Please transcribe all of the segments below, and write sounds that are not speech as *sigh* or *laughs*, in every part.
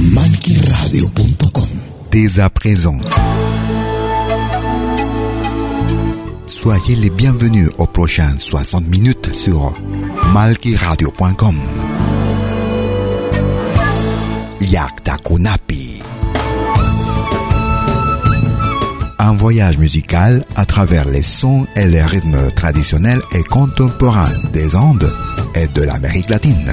Malquiradio.com Dès à présent. Soyez les bienvenus aux prochaines 60 minutes sur malquiradio.com. Yaktakunapi. Un voyage musical à travers les sons et les rythmes traditionnels et contemporains des Andes et de l'Amérique latine.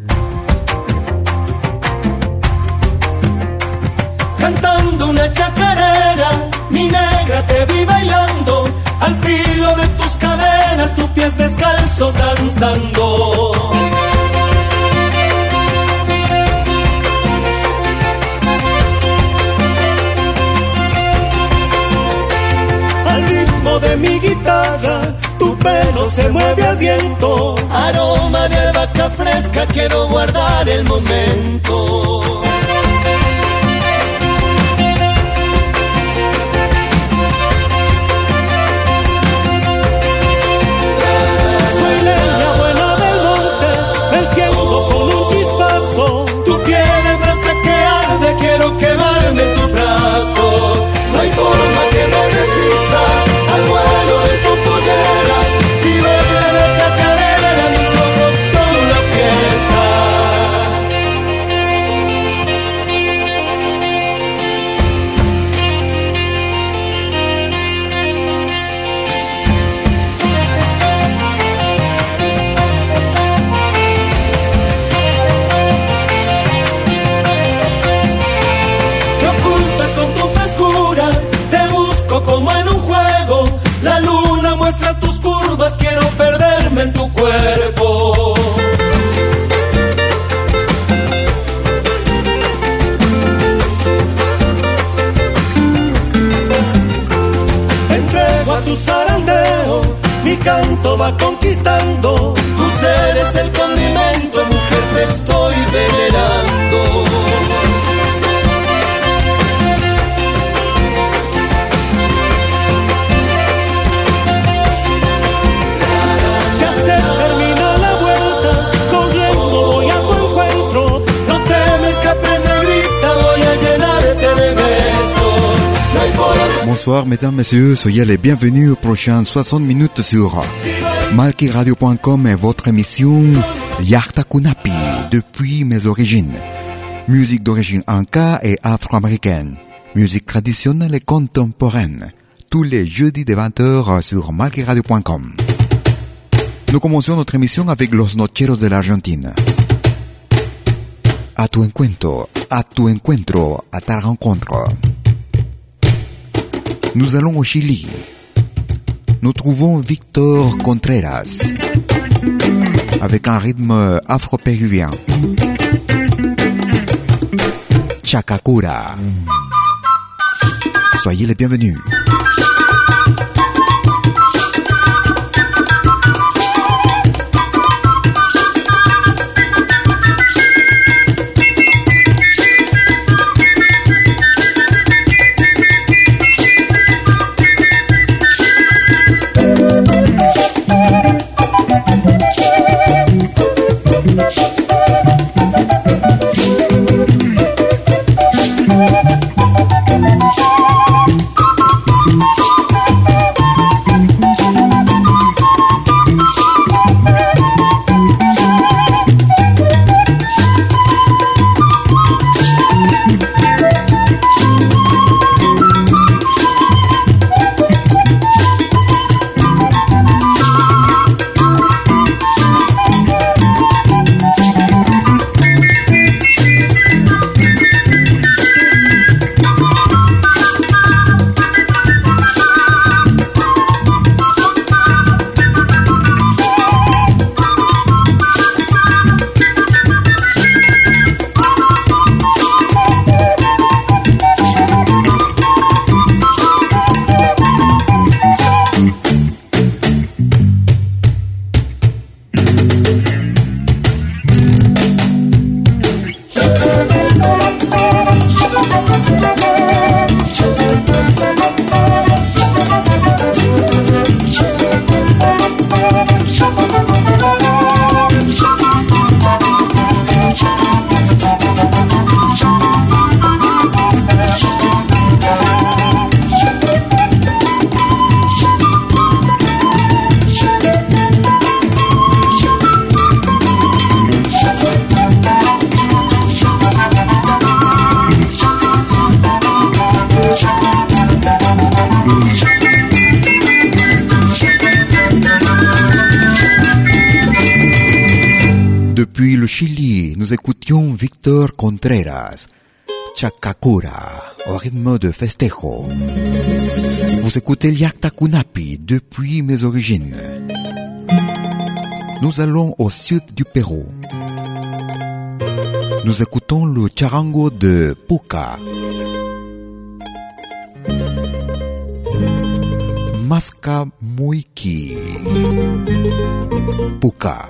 Bailando, al filo de tus cadenas, tus pies descalzos danzando. Al ritmo de mi guitarra, tu pelo se mueve al viento, aroma de albahaca fresca, quiero guardar el momento. Messieurs, soyez les bienvenus aux prochaines 60 minutes sur malkiradio.com et votre émission Yartakunapi depuis mes origines. Musique d'origine inca et afro-américaine. Musique traditionnelle et contemporaine. Tous les jeudis de 20h sur malkiradio.com. Nous commençons notre émission avec Los Nocheros de l'Argentine. A tu encuentro, a tu encuentro, a ta rencontre. Nous allons au Chili. Nous trouvons Victor Contreras avec un rythme afro-péruvien. Chacacura. Soyez les bienvenus. Contreras, Chacacura, au rythme de festejo. Vous écoutez Liakta Kunapi depuis mes origines. Nous allons au sud du Pérou. Nous écoutons le charango de Puka. Masca Muiki. Puka.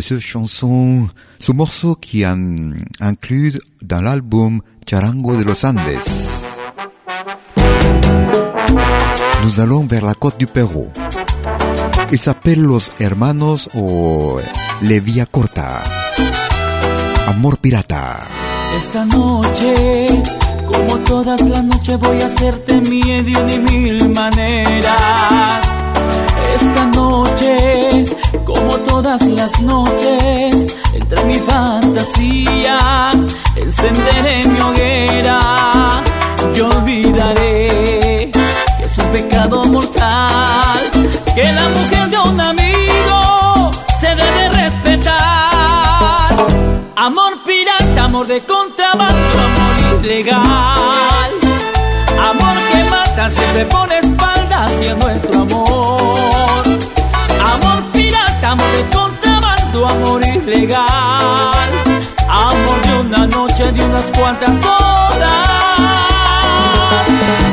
Cette chanson, ce morceau qui est inclus dans l'album Charango de los Andes. Nous allons vers la côte du Pérou. Il s'appelle Los Hermanos o Levia Corta. Amor Pirata. Como todas las noches, voy a hacerte miedo de mil maneras. Esta noche como todas las noches, entre mi fantasía, encenderé mi hoguera. Yo olvidaré que es un pecado mortal, que la mujer de un amor de contrabando, amor ilegal. Amor que mata, siempre pone espalda hacia nuestro amor. Amor Amor de contrabando, amor ilegal. Amor de una noche, de unas cuantas horas.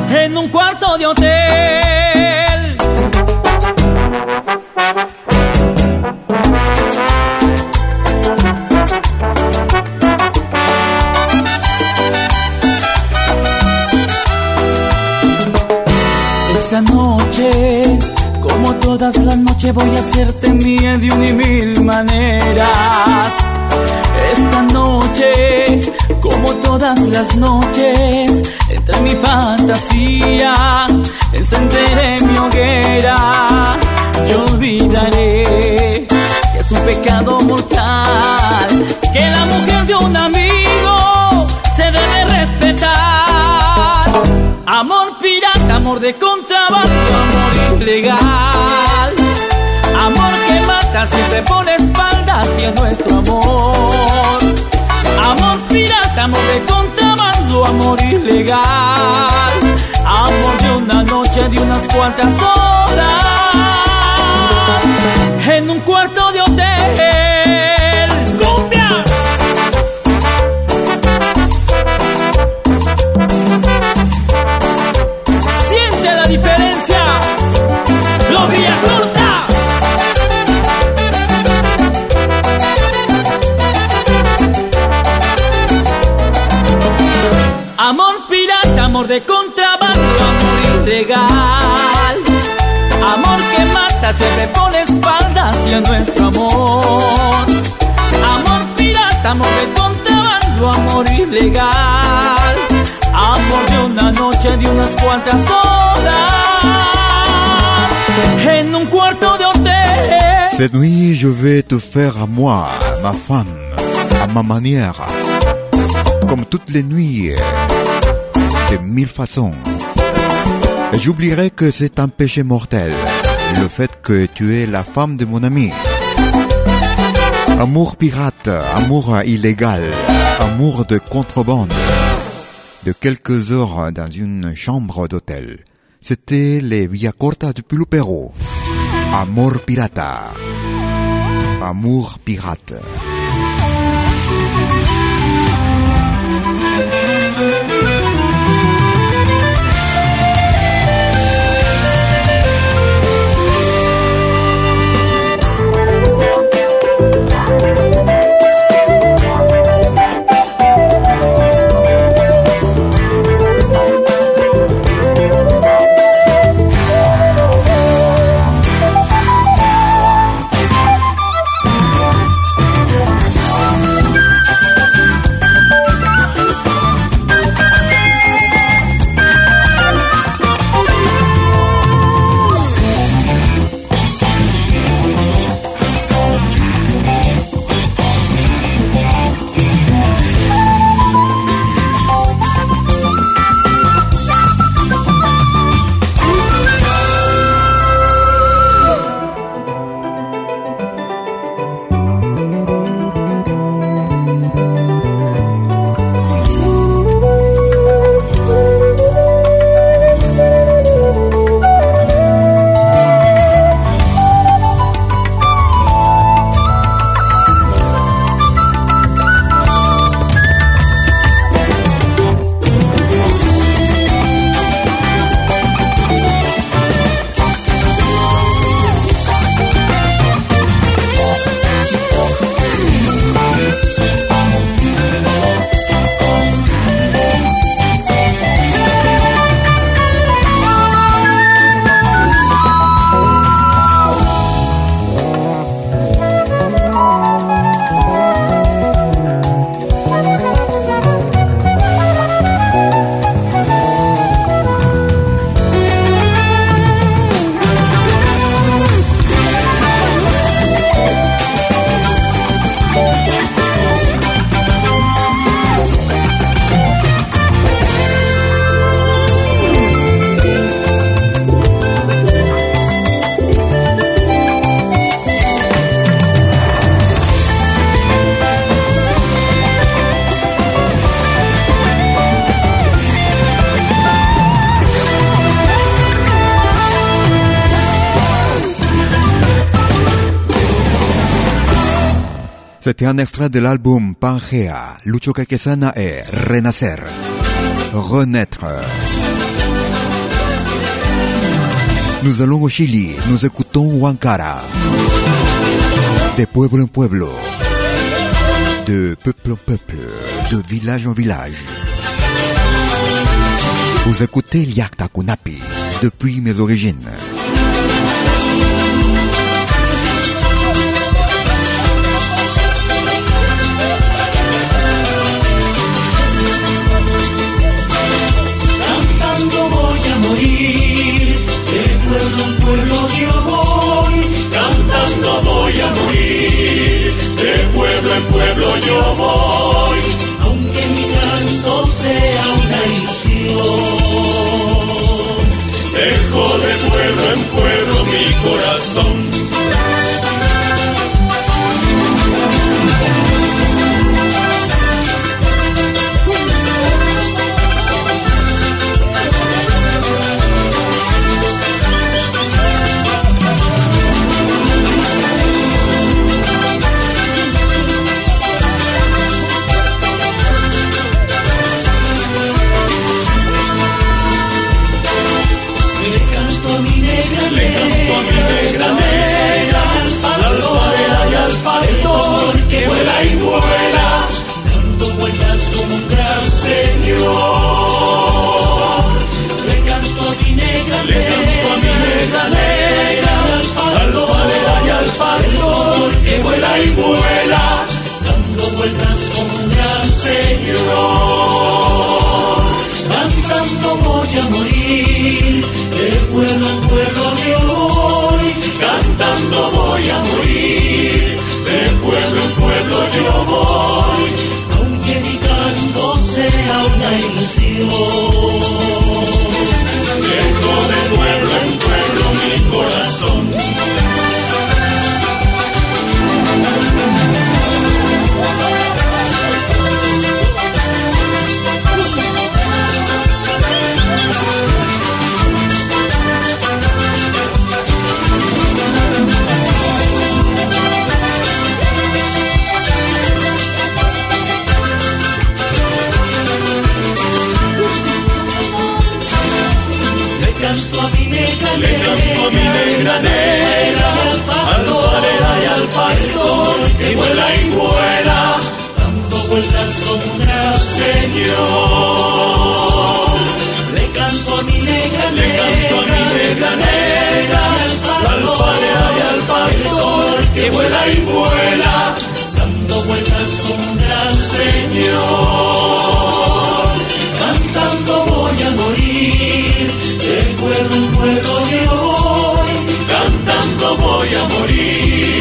En un cuarto de hotel. Noche todas las noches voy a hacerte mía de una y mil maneras. Esta noche, como todas las noches, entre mi fantasía, encenderé mi hoguera. Yo olvidaré que es un pecado mortal, que la mujer de un amigo amor de contrabando, amor ilegal. Amor que mata si te pone espalda hacia nuestro amor. Amor pirata, amor de contrabando, amor ilegal. Amor de una noche, de unas cuantas horas. En un cuarto de contrabando, amor ilegal. Amor que mata, siempre pone espalda hacia nuestro amor. Amor pirata, amor de contrabando, amor ilegal. Amor de una noche, de unas cuantas horas. En un cuarto de hotel. Cette nuit, je vais te faire à moi, ma femme, à ma manière. Comme toutes les nuits, mille façons. J'oublierai que c'est un péché mortel, le fait que tu es la femme de mon ami. Amour pirate, amour illégal, amour de contrebande. De quelques heures dans une chambre d'hôtel. C'était les Villa Corta du Pulupero. Amor pirata. Amour pirate. C'était un extrait de l'album Pangea, Lucho Kakesana et Renacer. Renaître. Nous allons au Chili, nous écoutons Huancara. De pueblo en pueblo. De peuple en peuple. De village en village. Vous écoutez Liakta Kunapi depuis mes origines. pueblo, un pueblo yo voy, cantando voy a morir, de pueblo en pueblo yo voy, aunque mi canto sea una ilusión. Dejo de pueblo en pueblo mi corazón vuela y vuela, dando vueltas como un gran señor. Le canto a mi negra, le canto a mi negra, negra, al parea y al pastor, que vuela y vuela, dando vueltas como un gran señor. Cantando voy a morir, recuerdo el pueblo de hoy, cantando voy a morir.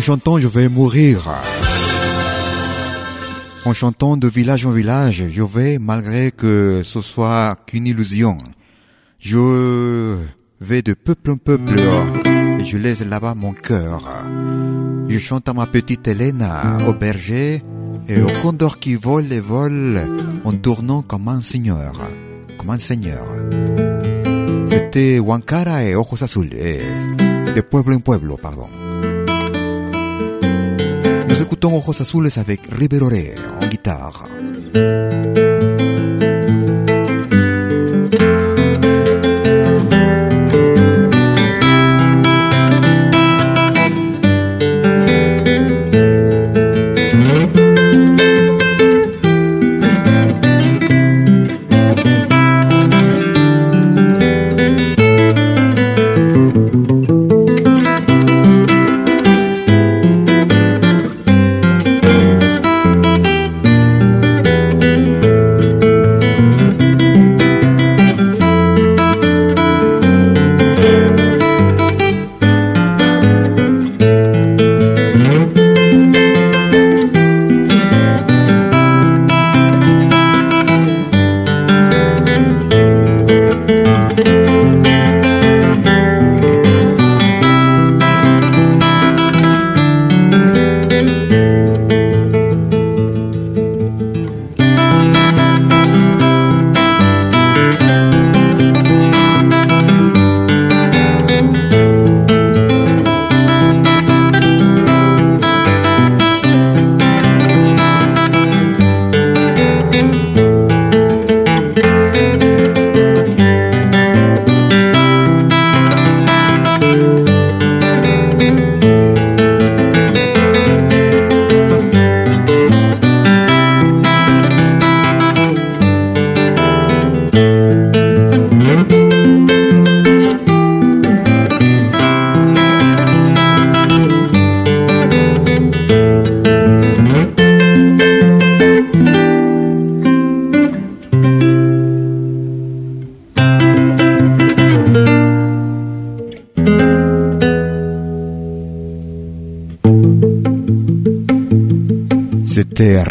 chantant, je vais mourir. En chantant de village en village, je vais, malgré que ce soit qu'une illusion. Je vais de peuple en peuple et je laisse là-bas mon cœur. Je chante à ma petite Hélène, au berger et au condor qui vole et vole en tournant comme un seigneur. Comme un seigneur. C'était Wankara et Ojos Azules, de pueblo en pueblo, pardon. Écoutons Ojos Azules avec Riverore en guitare.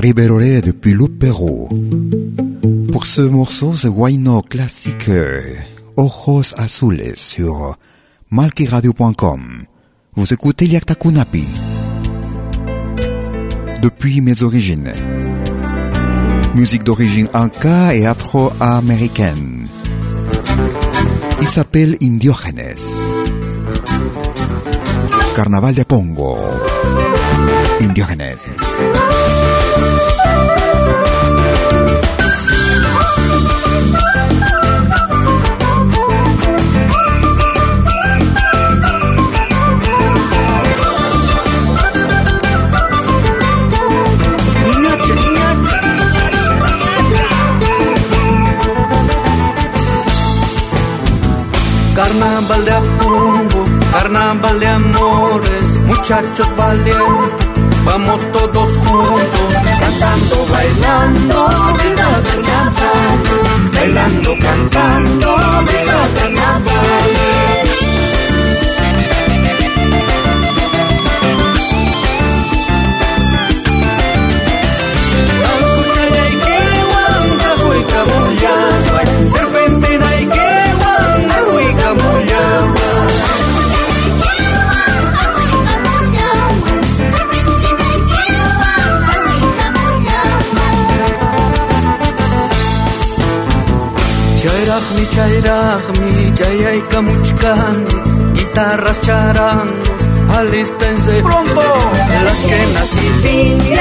Riberolé depuis le Pérou. Pour ce morceau, c'est Guayno classique Ojos Azules sur malkiradio.com. Vous écoutez Liakta Kunapi. Depuis mes origines. Musique d'origine inca et afro-américaine. Il s'appelle Indiógenes. Carnaval de Pongo. Indiógenes. Carnaval de Apungo, carnaval de amores, muchachos valientes, vamos todos juntos, cantando, bailando, guitarras charando, alístense pronto. Las que nacidillas,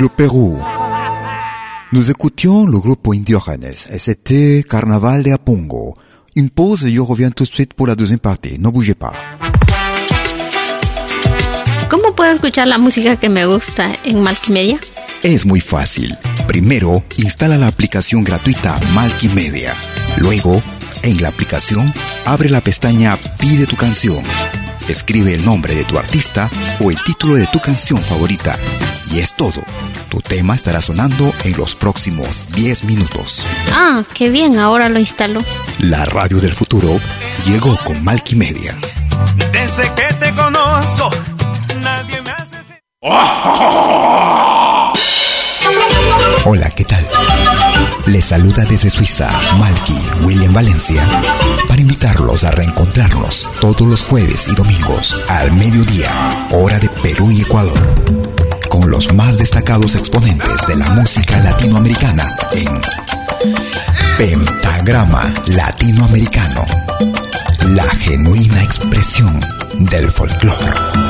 le Pérou. Nous écoutions le groupe Indiogenes et c'était Carnaval de Apungo. Une pause et je reviens tout de suite pour la deuxième partie. Ne bougez pas. ¿Cómo puedo escuchar la música que me gusta en Malkimedia? Es muy fácil. Primero, instala la aplicación gratuita Malkimedia. Luego, en la aplicación, abre la pestaña Pide tu canción. Escribe el nombre de tu artista o el título de tu canción favorita. Y es todo. Tu tema estará sonando en los próximos 10 minutos. Ah, qué bien, ahora lo instalo. La radio del futuro llegó con Malkimedia. Desde que te conozco, nadie me hace... *laughs* Hola, ¿qué tal? Les saluda desde Suiza Malky William Valencia para invitarlos a reencontrarnos todos los jueves y domingos al mediodía, hora de Perú y Ecuador, con los más destacados exponentes de la música latinoamericana en Pentagrama Latinoamericano, la genuina expresión del folclore.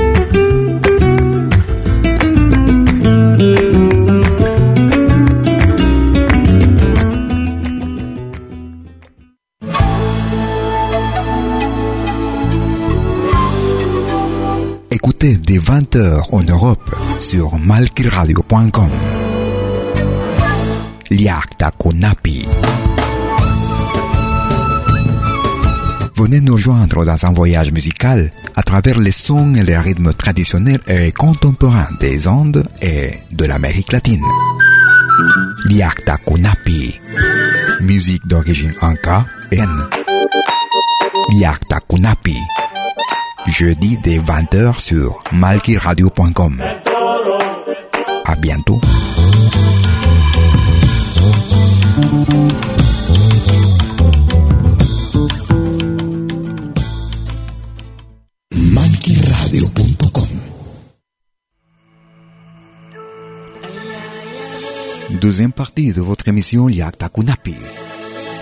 Dès 20h en Europe sur malkiradio.com. Liakta Kunapi. Venez nous joindre dans un voyage musical à travers les sons et les rythmes traditionnels et contemporains des Andes et de l'Amérique latine. Liakta Kunapi. Musique d'origine Anka, N. Liakta Kunapi. Jeudi dès 20h sur malkiradio.com. À bientôt. malquiradio.com Deuxième partie de votre émission Yakta Kunapi.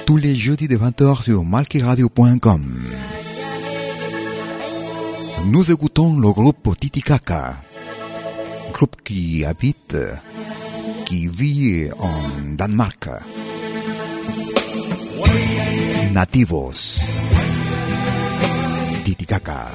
Tous les jeudis de 20h sur malquiradio.com. Nous écoutons le groupe Titicaca, groupe qui habite, qui vit en Danemark. Nativos. Titicaca.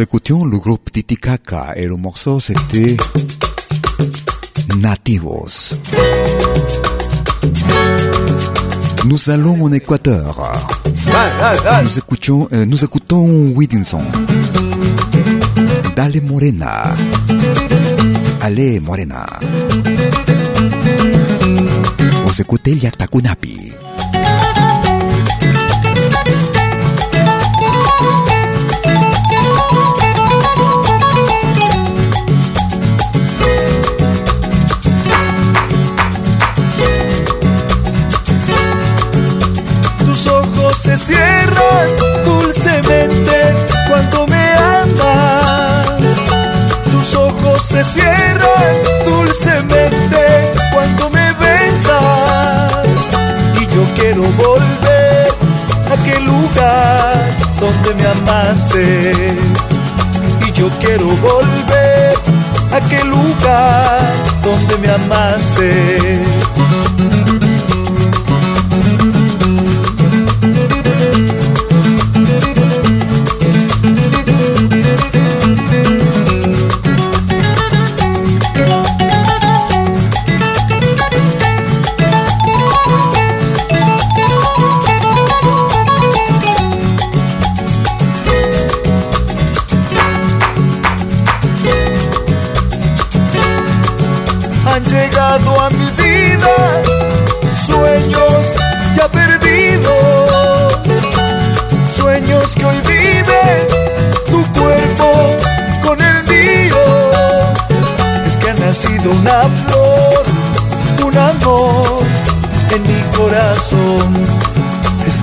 Nous écoutions le groupe Titicaca et le morceau c'était Nativos. Nous allons en Équateur. Nous écoutons, euh, nous. Dale Morena. Allez Morena. Vous écoutez Yactacunapi. Se cierran dulcemente cuando me amas. Tus ojos se cierran dulcemente cuando me besas. Y yo quiero volver a aquel lugar donde me amaste. Y yo quiero volver a aquel lugar donde me amaste.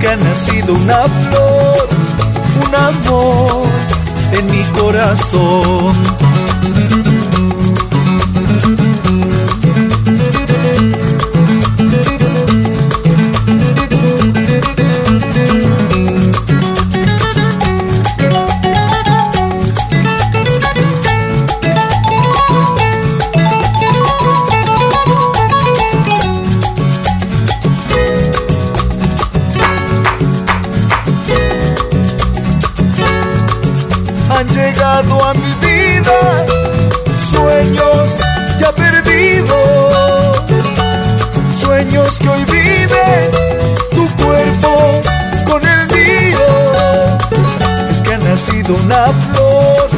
Es que ha nacido una flor, un amor en mi corazón. Nacido una flor,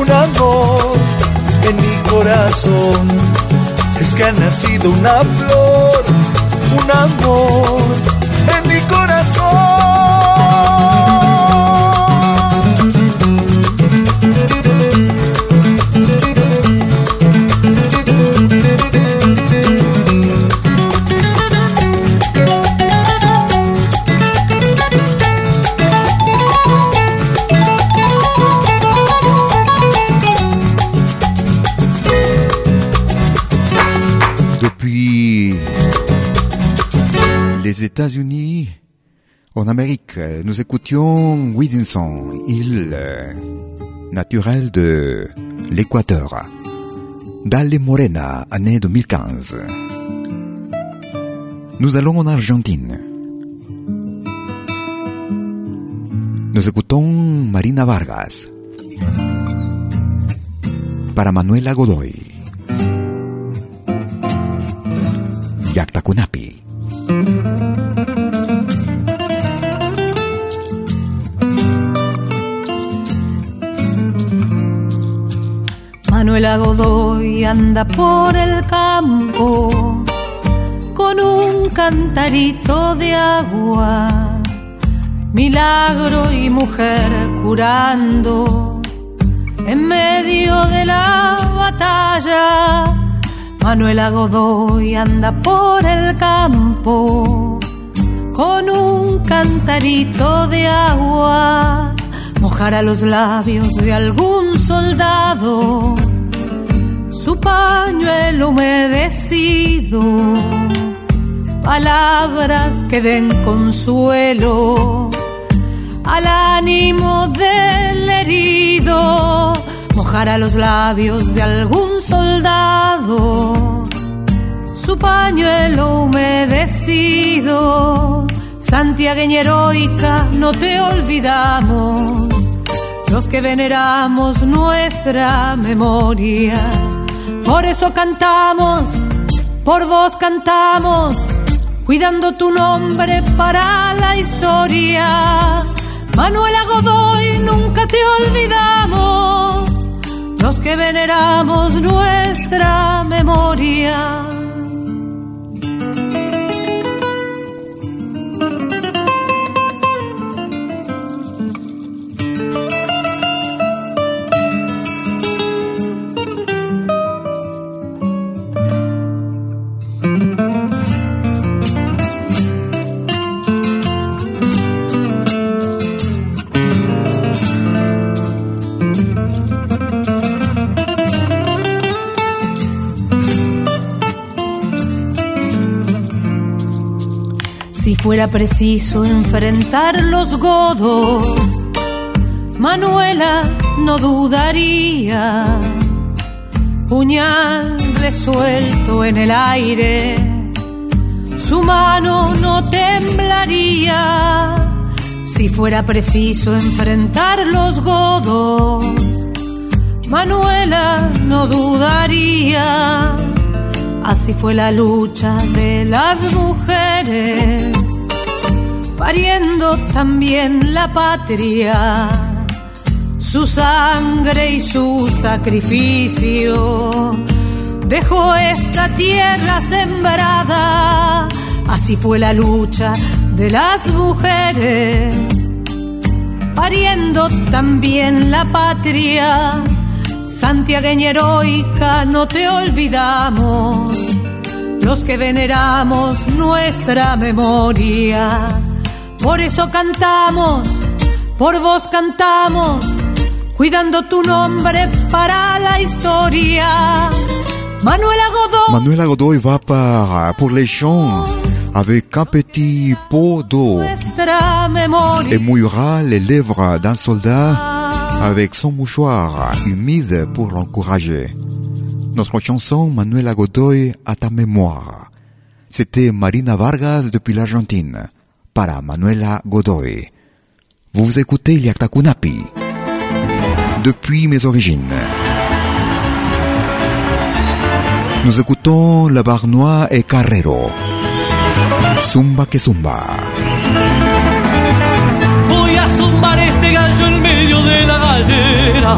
un amor en mi corazón. Es que ha nacido una flor, un amor en mi corazón. États-Unis, en Amérique, nous écoutions Whittinson, île euh, naturelle de l'Équateur. Dalle Morena, année 2015. Nous allons en Argentine. Nous écoutons Marina Vargas. Para Manuela Godoy. Yactacunapi. Manuela Godoy anda por el campo con un cantarito de agua, milagro y mujer curando en medio de la batalla. Manuela Godoy anda por el campo con un cantarito de agua, mojará los labios de algún soldado, su pañuelo humedecido, palabras que den consuelo al ánimo del herido, mojará los labios de algún soldado, su pañuelo humedecido. Santiagueña heroica, no te olvidamos, los que veneramos nuestra memoria. Por eso cantamos, por vos cantamos, cuidando tu nombre para la historia. Manuela Godoy, nunca te olvidamos, los que veneramos nuestra memoria. Fuera preciso enfrentar los godos, Manuela no dudaría. Puñal resuelto en el aire, su mano no temblaría. Si fuera preciso enfrentar los godos, Manuela no dudaría. Así fue la lucha de las mujeres pariendo también la patria, su sangre y su sacrificio. Dejó esta tierra sembrada, así fue la lucha de las mujeres, pariendo también la patria. Santiagueña heroica, no te olvidamos, los que veneramos nuestra memoria por eso cantamos, por vos cantamos, cuidando tu nombre para la historia. Manuela Godoy. Manuela Godoy va par, pour les chants avec un petit pot d'eau et mouillera les lèvres d'un soldat avec son mouchoir humide pour l'encourager. Notre chanson Manuela Godoy à ta mémoire. C'était Marina Vargas depuis l'Argentine. Para Manuela Godoy. Vous écoutez Kunapi depuis mes origines. Nous écoutons la Barnois et Carrero. Zumba que zumba. Gallera.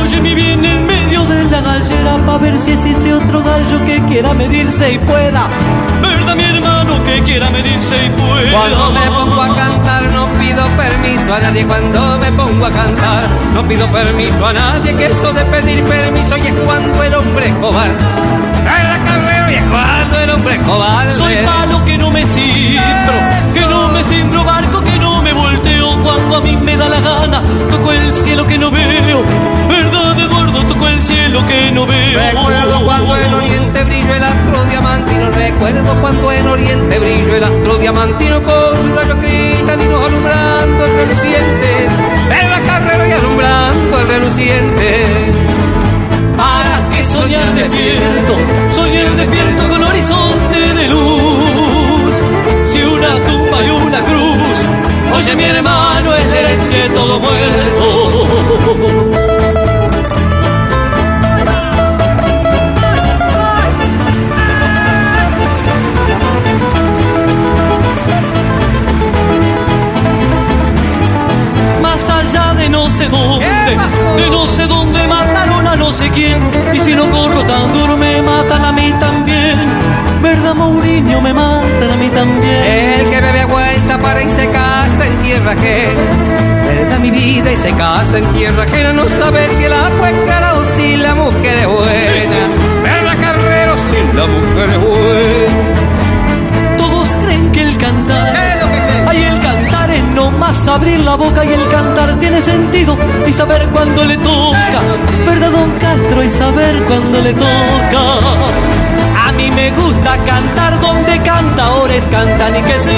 Oye mi bien en medio de la gallera para ver si existe otro gallo que quiera medirse y pueda. ¿Verdad mi hermano? que quiera medirse y pueda. Cuando me pongo a cantar no pido permiso a nadie. Cuando me pongo a cantar no pido permiso a nadie. Que eso de pedir permiso y es cuando el hombre es cobarde. la carrera y es cuando el hombre es cobarde. Soy malo que no me simbro, que no me simbro barco, que no me cuando a mí me da la gana. Toco el cielo que no veo, verdad de gordo, toco el cielo que no veo. Recuerdo cuando en Oriente brilló el astro diamantino, recuerdo cuando en Oriente brilló el astro diamantino con su rayo nos alumbrando el reluciente. En la carrera y alumbrando el reluciente. ¿Para que soñar despierto? Soñar despierto con horizonte de luz. Si una tumba y una cruz, oye mi hermano, es la herencia de todo muerto. sé dónde, de no sé dónde mataron a no sé quién. Y si no corro tan duro me matan a mí también. ¿Verdad, Mourinho? Me matan a mí también. El que bebe cuenta para y se casa en tierra ajena. ¿Verdad, mi vida? Y se casa en tierra ajena. No sabe si el agua es clara o si la mujer es buena. ¿Verdad, carrero? Si la mujer es buena. Todos creen que el cantar no más abrir la boca y el cantar tiene sentido y saber cuándo le toca. ¿Verdad, don Castro? Y saber cuándo le toca. Mí me gusta cantar donde cantadores cantan y que sé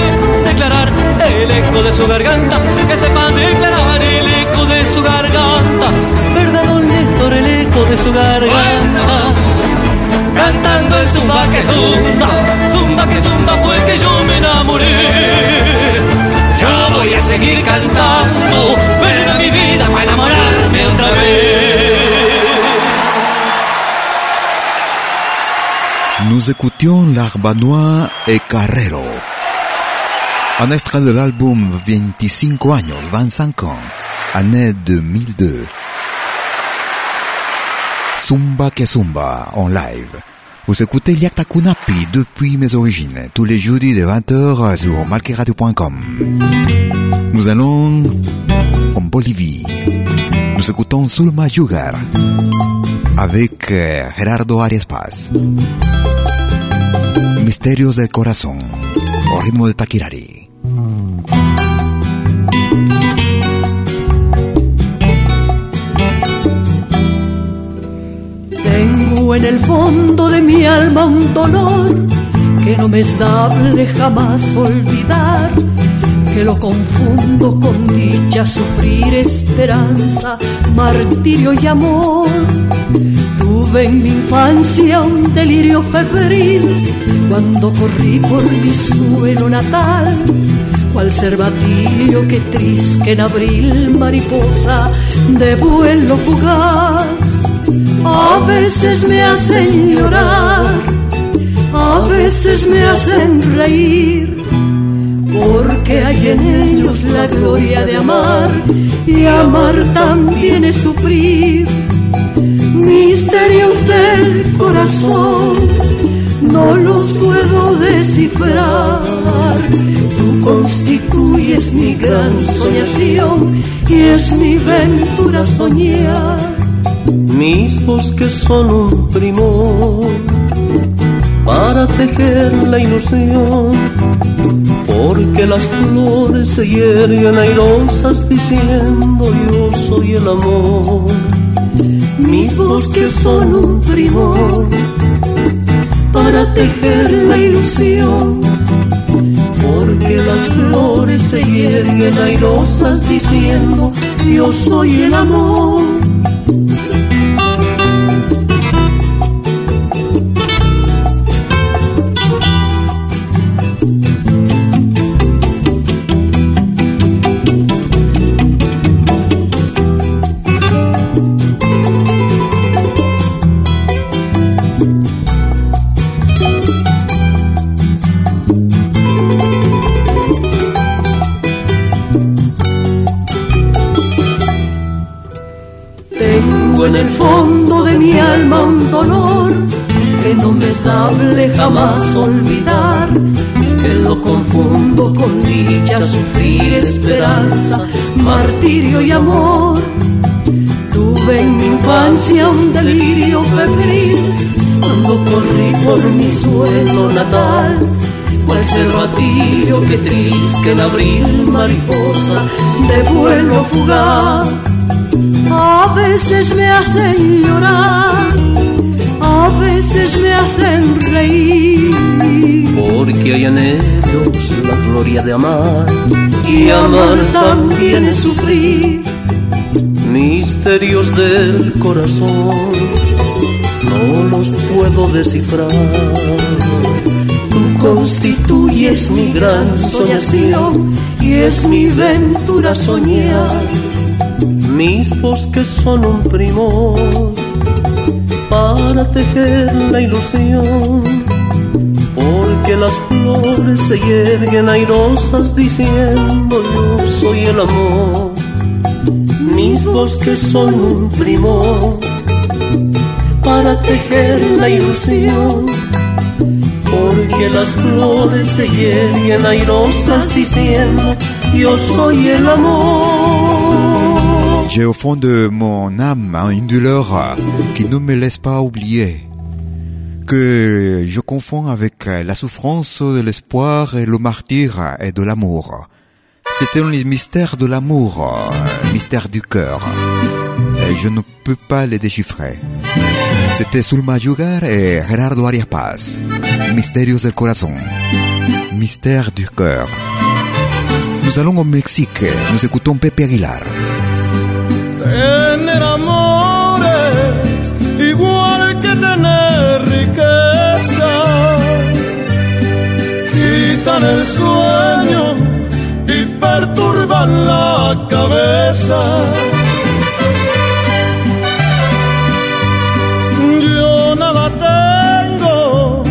declarar el eco de su garganta, que sepan declarar el eco de su garganta. ¿Verdad, don Néstor? El eco de su garganta. Cantando el zumba que zumba, zumba que zumba fue que yo me enamoré voy a seguir cantando, ven a mi vida para enamorar nous écoutions L'Arbanois et Carrero. Un extrait de l'album 25 años, 25 ans, année 2002. Zumba que Zumba en live. Vous écoutez Yakta Kunapi depuis mes origines, tous les jeudis de 20h sur malqueradio.com. Nous allons en Bolivie. Nous écoutons Sulma Yugar avec eh, Gerardo Arias Paz. Misterios del corazón, o ritmo de Takirari. Tengo en el fondo de mi alma un dolor que no me es dable jamás olvidar, que lo confundo con dicha, sufrir, esperanza, martirio y amor. Tuve en mi infancia un delirio febril cuando corrí por mi suelo natal, cual cervatillo que triste en abril, mariposa de vuelo fugaz. A veces me hacen llorar, a veces me hacen reír, porque hay en ellos la gloria de amar y amar también es sufrir. Misterios del corazón, no los puedo descifrar. Tú constituyes mi gran soñación y es mi ventura soñar. Mis bosques son un primor para tejer la ilusión, porque las flores se hierven airosas diciendo yo soy el amor. Mis bosques son un primor para tejer la ilusión, porque las flores se hierven airosas diciendo yo soy el amor. Esperanza, martirio y amor. Tuve en mi infancia un delirio febril cuando corrí por mi suelo natal, cual cervatillo que triste en abril, mariposa de vuelo fugaz. A veces me hacen llorar, a veces me hacen reír. porque hay en ellos la gloria de amar Y amar también es sufrir. misterios del corazón, no los puedo descifrar. Tú constituyes mi gran soñación y es mi ventura soñar. Mis bosques son un primor para tejer la ilusión, porque las flores se hierven airosas diciendo yo soy el amor. Mis bosques son un primor para tejer la ilusión, porque las flores se hierven airosas diciendo yo soy el amor. J'ai au fond de mon âme une douleur qui ne me laisse pas oublier que je confonds avec la souffrance de l'espoir et le martyr et de l'amour. C'était un mystère de l'amour, mystère du cœur. Et je ne peux pas les déchiffrer. C'était Sulma Yugar et Gerardo Arias Paz. Misterios del corazón. Mystère du cœur. Nous allons au Mexique. Nous écoutons Pepe Aguilar. Quitan el sueño y perturban la cabeza. Yo nada tengo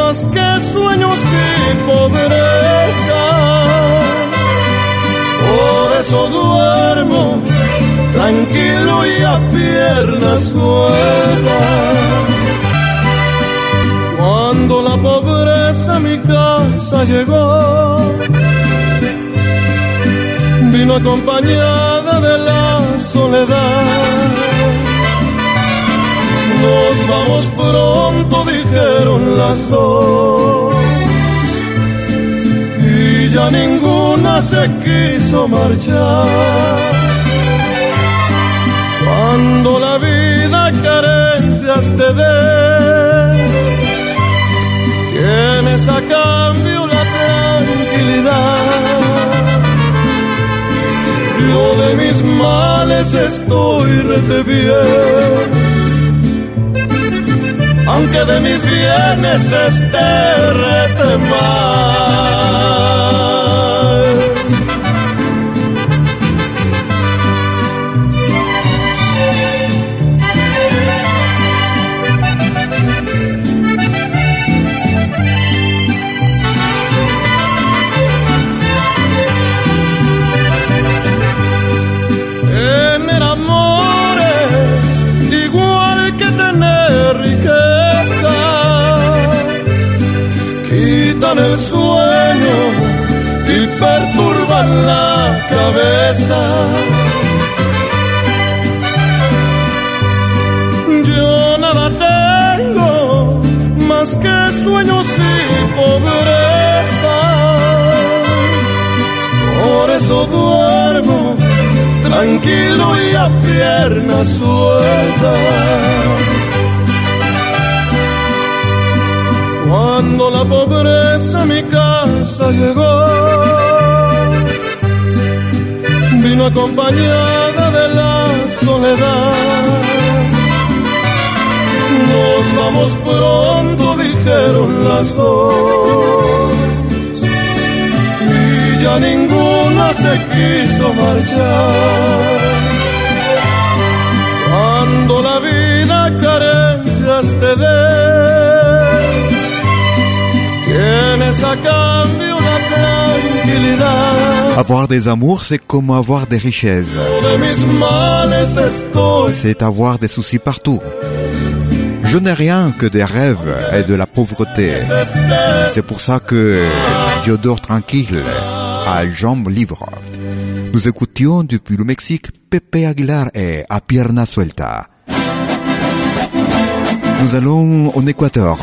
más que sueños y pobreza. Por eso duermo tranquilo y a piernas sueltas. Cuando la pobreza a mi casa llegó, vino acompañada de la soledad. Nos vamos pronto, dijeron las dos. Y ya ninguna se quiso marchar. Cuando la vida carencias te dé, tienes a cambio la tranquilidad. Yo de mis males estoy rete bien aunque de mis bienes esté rete mal. Avoir des amours, c'est comme avoir des richesses. C'est avoir des soucis partout. Je n'ai rien que des rêves et de la pauvreté. C'est pour ça que je dors tranquille, à jambes libres. Nous écoutions depuis le Mexique Pepe Aguilar et A Pierna Suelta. Nous allons en Équateur.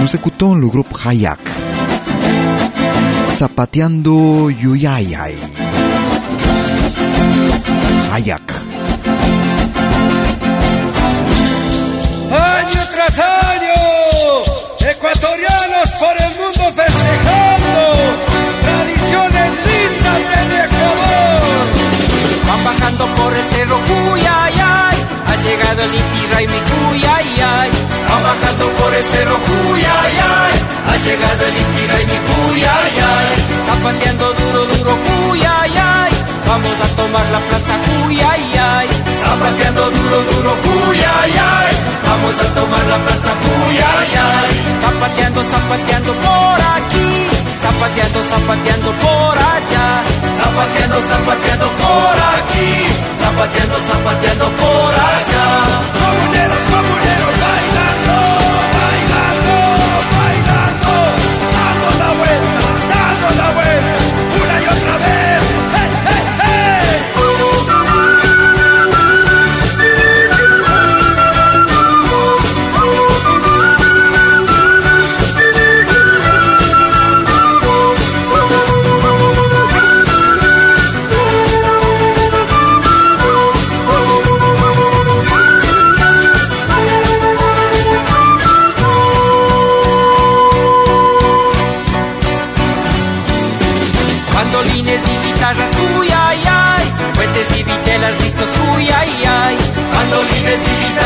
Nous écoutons le groupe Rayak. Zapateando Yuyayay. Rayak. Inti Raimi Cuyayay. Van bajando por el cerro Cuyayay, ha llegado el Inti Raimi Cuyayay. Zapateando duro, duro Cuyayay, vamos a tomar la plaza Cuyayay. Zapateando duro, duro Cuyayay, vamos a tomar la plaza Cuyayay. Zapateando, zapateando por aquí, zapateando, zapateando por allá. Zapateando, zapateando por aquí, zapateando, zapateando por allá. Comuneros, comuneros, bailando,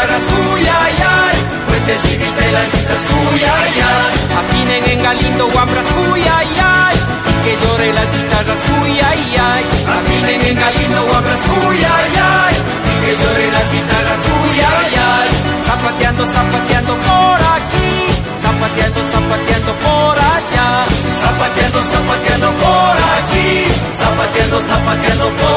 guitarras, uy, ay, y telanquistas, uy. Afinen en Galindo, guambras, uy. Y que lloren las guitarras, uy. Afinen en Galindo, guambras, uy. Y que lloren las guitarras, uy. Zapateando, zapateando por aquí. Zapateando, zapateando por allá. Zapateando, zapateando por aquí. Zapateando, zapateando por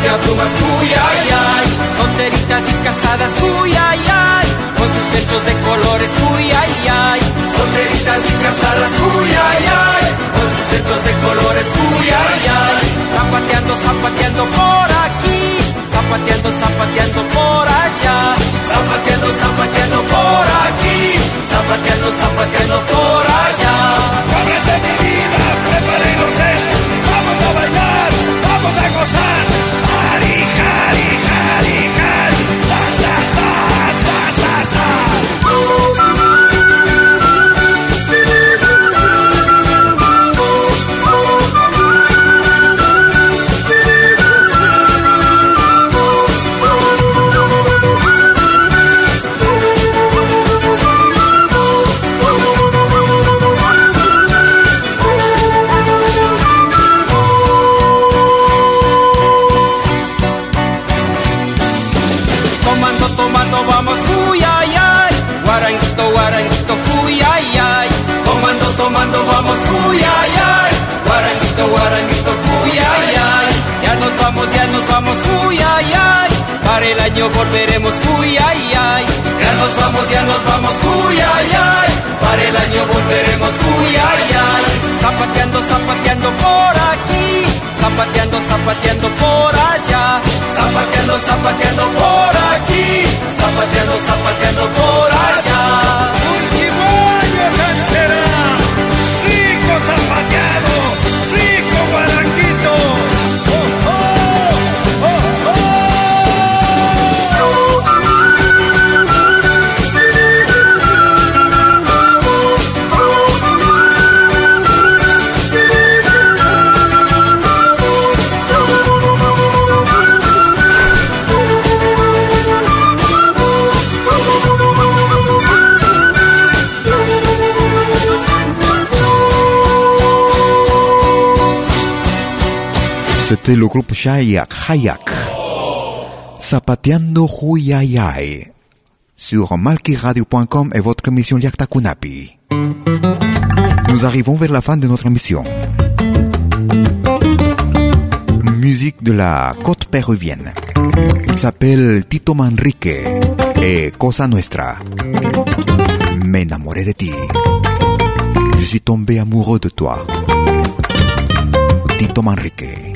Y diablumas, uy, ay, ay. Solteritas y casadas, uy, ay, ay. Con sus hechos de colores, uy, ay, ay. Solteritas y casadas, uy, ay, ay. Con sus hechos de colores, uy, ay, ay. Zapateando, zapateando por aquí. Zapateando, zapateando por allá. Zapateando, zapateando por aquí. Zapateando, zapateando por allá. Cóbrete mi vida, prepara inocentes. Vamos a bailar, vamos a gozar. Cali, Cali, Cali, Cali. Volveremos, uy, ay, ay. Zapateando, zapateando por aquí. Zapateando, zapateando por allá. Zapateando, zapateando por aquí. Zapateando, zapateando por allá. C'était le groupe Chayak, Hayak. Zapateando Huyayay. Sur malkiradio.com et votre émission Liakta Kunapi. Nous arrivons vers la fin de notre émission. Musique de la côte péruvienne. Il s'appelle Tito Manrique et Cosa Nuestra. Me enamoré de ti. Je suis tombé amoureux de toi. Tito Manrique.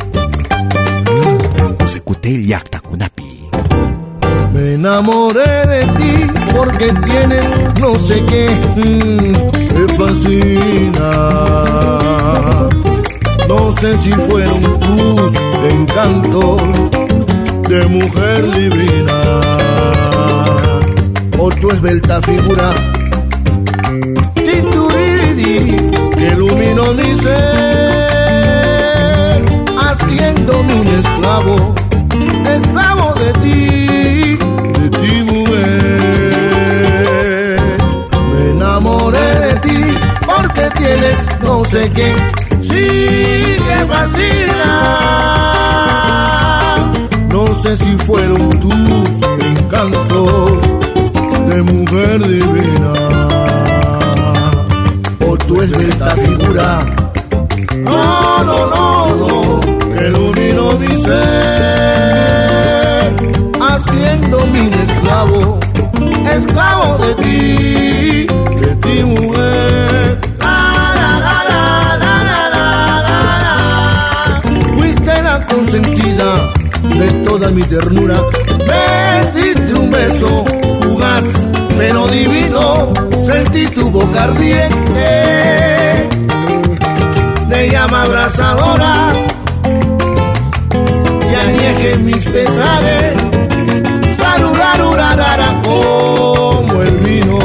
Me enamoré de ti porque tienes no sé qué. Mm, me fascina. No sé si fueron tus encantos de mujer divina o tu esbelta figura tituriri que iluminó mi ser haciéndome un esclavo esclavo de ti, de ti mujer. Me enamoré de ti porque tienes no sé qué, sí que fascina. No sé si fueron tus encantos de mujer divina o tu esbelta figura. quiero dice, haciéndome un esclavo, esclavo de ti, de ti mujer. La, la, la, Fuiste la consentida de toda mi ternura, me diste un beso fugaz, pero divino, sentí tu boca ardiente. De llama abrazadora y añeje mis pesares, salurarurarara como el vino.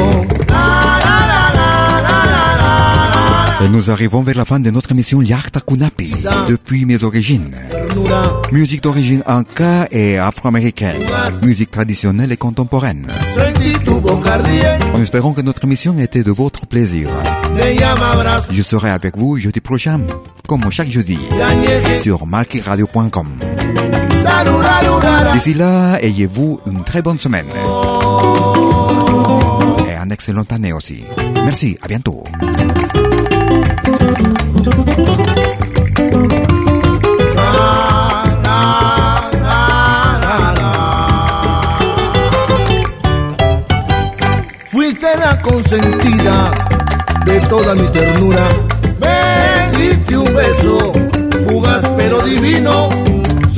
Et nous arrivons vers la fin de notre émission Yarta Kunapi, depuis mes origines. Musique d'origine anka et afro-américaine. Musique traditionnelle et contemporaine. En espérant que notre émission était de votre plaisir. Je serai avec vous jeudi prochain, comme chaque jeudi, sur malkiradio.com. D'ici là, ayez-vous une très bonne semaine. Et un excellent année aussi. Merci, à bientôt. Fuiste la consentida de toda mi ternura. Me diste un beso, fugaz pero divino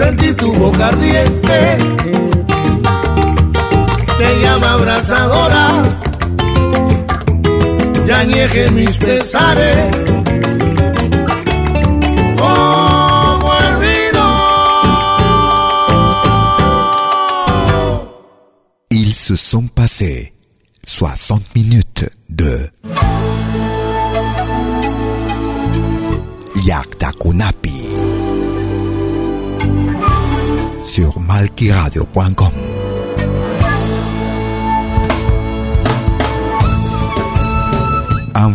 sentí tu boca ardiente, te llama abrazadora, ya nieje mis pesares. Como. Ils se sont passés 60 minutes